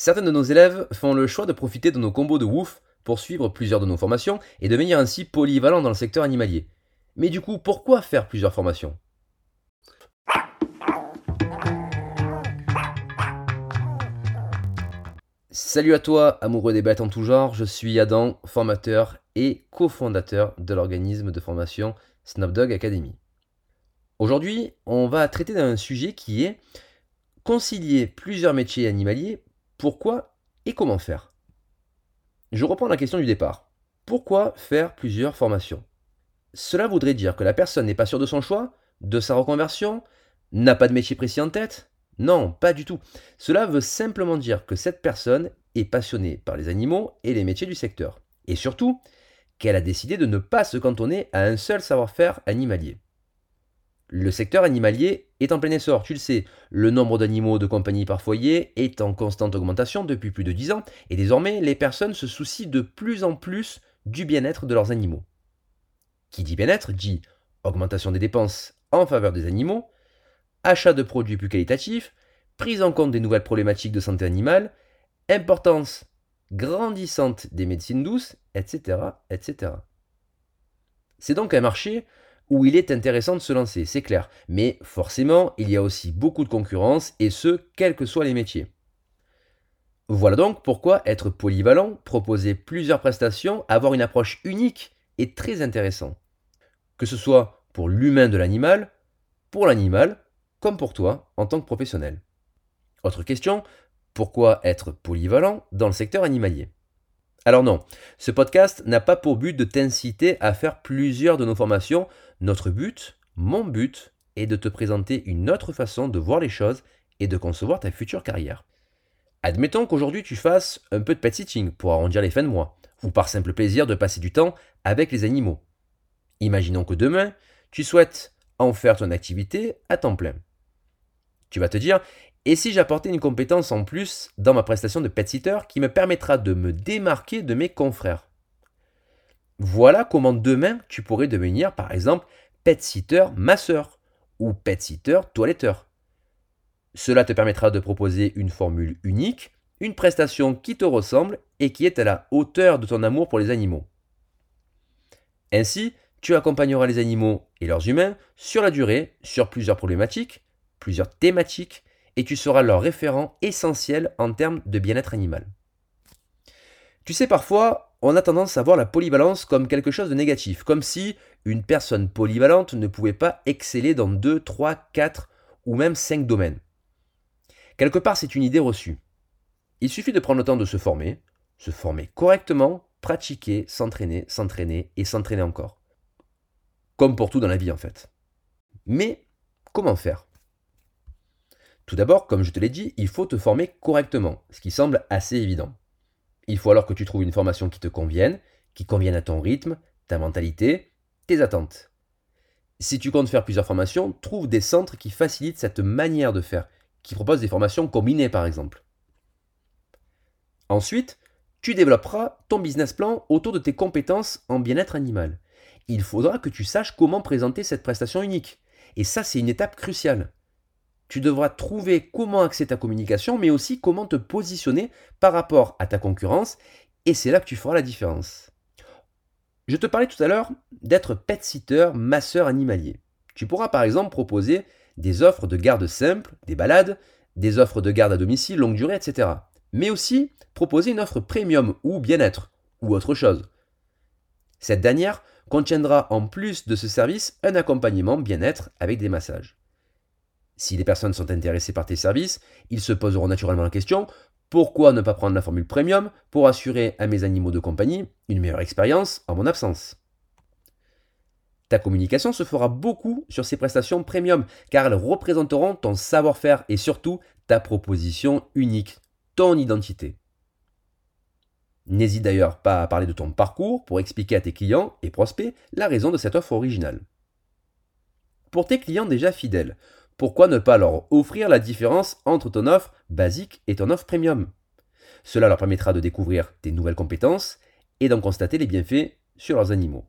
Certains de nos élèves font le choix de profiter de nos combos de WOOF pour suivre plusieurs de nos formations et devenir ainsi polyvalents dans le secteur animalier. Mais du coup, pourquoi faire plusieurs formations? Salut à toi, amoureux des bêtes en tout genre, je suis Adam, formateur et cofondateur de l'organisme de formation Snapdog Academy. Aujourd'hui, on va traiter d'un sujet qui est concilier plusieurs métiers animaliers pourquoi et comment faire Je reprends la question du départ. Pourquoi faire plusieurs formations? Cela voudrait dire que la personne n'est pas sûre de son choix, de sa reconversion, n'a pas de métier précis en tête? Non, pas du tout. Cela veut simplement dire que cette personne est passionnée par les animaux et les métiers du secteur. Et surtout, qu'elle a décidé de ne pas se cantonner à un seul savoir-faire animalier. Le secteur animalier est en plein essor, tu le sais. Le nombre d'animaux de compagnie par foyer est en constante augmentation depuis plus de 10 ans, et désormais les personnes se soucient de plus en plus du bien-être de leurs animaux. Qui dit bien-être dit augmentation des dépenses en faveur des animaux, achat de produits plus qualitatifs, prise en compte des nouvelles problématiques de santé animale, importance grandissante des médecines douces, etc. etc. C'est donc un marché où il est intéressant de se lancer, c'est clair. Mais forcément, il y a aussi beaucoup de concurrence, et ce, quels que soient les métiers. Voilà donc pourquoi être polyvalent, proposer plusieurs prestations, avoir une approche unique est très intéressant. Que ce soit pour l'humain de l'animal, pour l'animal, comme pour toi en tant que professionnel. Autre question, pourquoi être polyvalent dans le secteur animalier? Alors non, ce podcast n'a pas pour but de t'inciter à faire plusieurs de nos formations. Notre but, mon but, est de te présenter une autre façon de voir les choses et de concevoir ta future carrière. Admettons qu'aujourd'hui tu fasses un peu de pet sitting pour arrondir les fins de mois, ou par simple plaisir de passer du temps avec les animaux. Imaginons que demain, tu souhaites en faire ton activité à temps plein. Tu vas te dire, et si j'apportais une compétence en plus dans ma prestation de pet sitter qui me permettra de me démarquer de mes confrères Voilà comment demain tu pourrais devenir par exemple pet sitter masseur ou pet sitter toiletteur. Cela te permettra de proposer une formule unique, une prestation qui te ressemble et qui est à la hauteur de ton amour pour les animaux. Ainsi, tu accompagneras les animaux et leurs humains sur la durée sur plusieurs problématiques, plusieurs thématiques et tu seras leur référent essentiel en termes de bien-être animal. Tu sais, parfois, on a tendance à voir la polyvalence comme quelque chose de négatif, comme si une personne polyvalente ne pouvait pas exceller dans 2, 3, 4 ou même 5 domaines. Quelque part, c'est une idée reçue. Il suffit de prendre le temps de se former, se former correctement, pratiquer, s'entraîner, s'entraîner et s'entraîner encore. Comme pour tout dans la vie en fait. Mais comment faire? Tout d'abord, comme je te l'ai dit, il faut te former correctement, ce qui semble assez évident. Il faut alors que tu trouves une formation qui te convienne, qui convienne à ton rythme, ta mentalité, tes attentes. Si tu comptes faire plusieurs formations, trouve des centres qui facilitent cette manière de faire, qui proposent des formations combinées par exemple. Ensuite, tu développeras ton business plan autour de tes compétences en bien-être animal. Il faudra que tu saches comment présenter cette prestation unique. Et ça, c'est une étape cruciale tu devras trouver comment axer ta communication, mais aussi comment te positionner par rapport à ta concurrence, et c'est là que tu feras la différence. Je te parlais tout à l'heure d'être pet sitter, masseur animalier. Tu pourras par exemple proposer des offres de garde simple, des balades, des offres de garde à domicile longue durée, etc. Mais aussi proposer une offre premium ou bien-être, ou autre chose. Cette dernière contiendra en plus de ce service un accompagnement bien-être avec des massages. Si les personnes sont intéressées par tes services, ils se poseront naturellement la question pourquoi ne pas prendre la formule premium pour assurer à mes animaux de compagnie une meilleure expérience en mon absence? Ta communication se fera beaucoup sur ces prestations premium car elles représenteront ton savoir-faire et surtout ta proposition unique, ton identité. N'hésite d'ailleurs pas à parler de ton parcours pour expliquer à tes clients et prospects la raison de cette offre originale. Pour tes clients déjà fidèles, pourquoi ne pas leur offrir la différence entre ton offre basique et ton offre premium? Cela leur permettra de découvrir tes nouvelles compétences et d'en constater les bienfaits sur leurs animaux.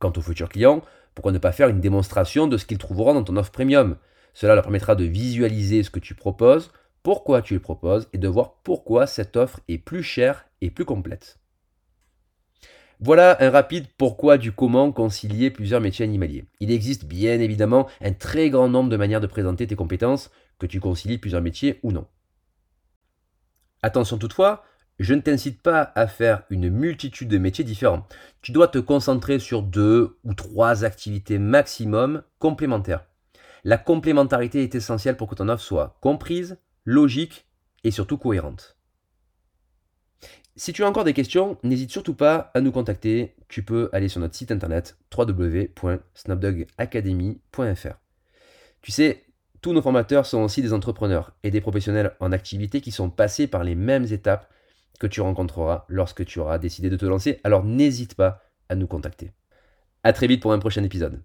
Quant aux futurs clients, pourquoi ne pas faire une démonstration de ce qu'ils trouveront dans ton offre premium? Cela leur permettra de visualiser ce que tu proposes pourquoi tu le proposes et de voir pourquoi cette offre est plus chère et plus complète. Voilà un rapide pourquoi du comment concilier plusieurs métiers animaliers. Il existe bien évidemment un très grand nombre de manières de présenter tes compétences, que tu concilies plusieurs métiers ou non. Attention toutefois, je ne t'incite pas à faire une multitude de métiers différents. Tu dois te concentrer sur deux ou trois activités maximum complémentaires. La complémentarité est essentielle pour que ton offre soit comprise, logique et surtout cohérente. Si tu as encore des questions, n'hésite surtout pas à nous contacter. Tu peux aller sur notre site internet www.snapdogacademy.fr. Tu sais, tous nos formateurs sont aussi des entrepreneurs et des professionnels en activité qui sont passés par les mêmes étapes que tu rencontreras lorsque tu auras décidé de te lancer. Alors n'hésite pas à nous contacter. A très vite pour un prochain épisode.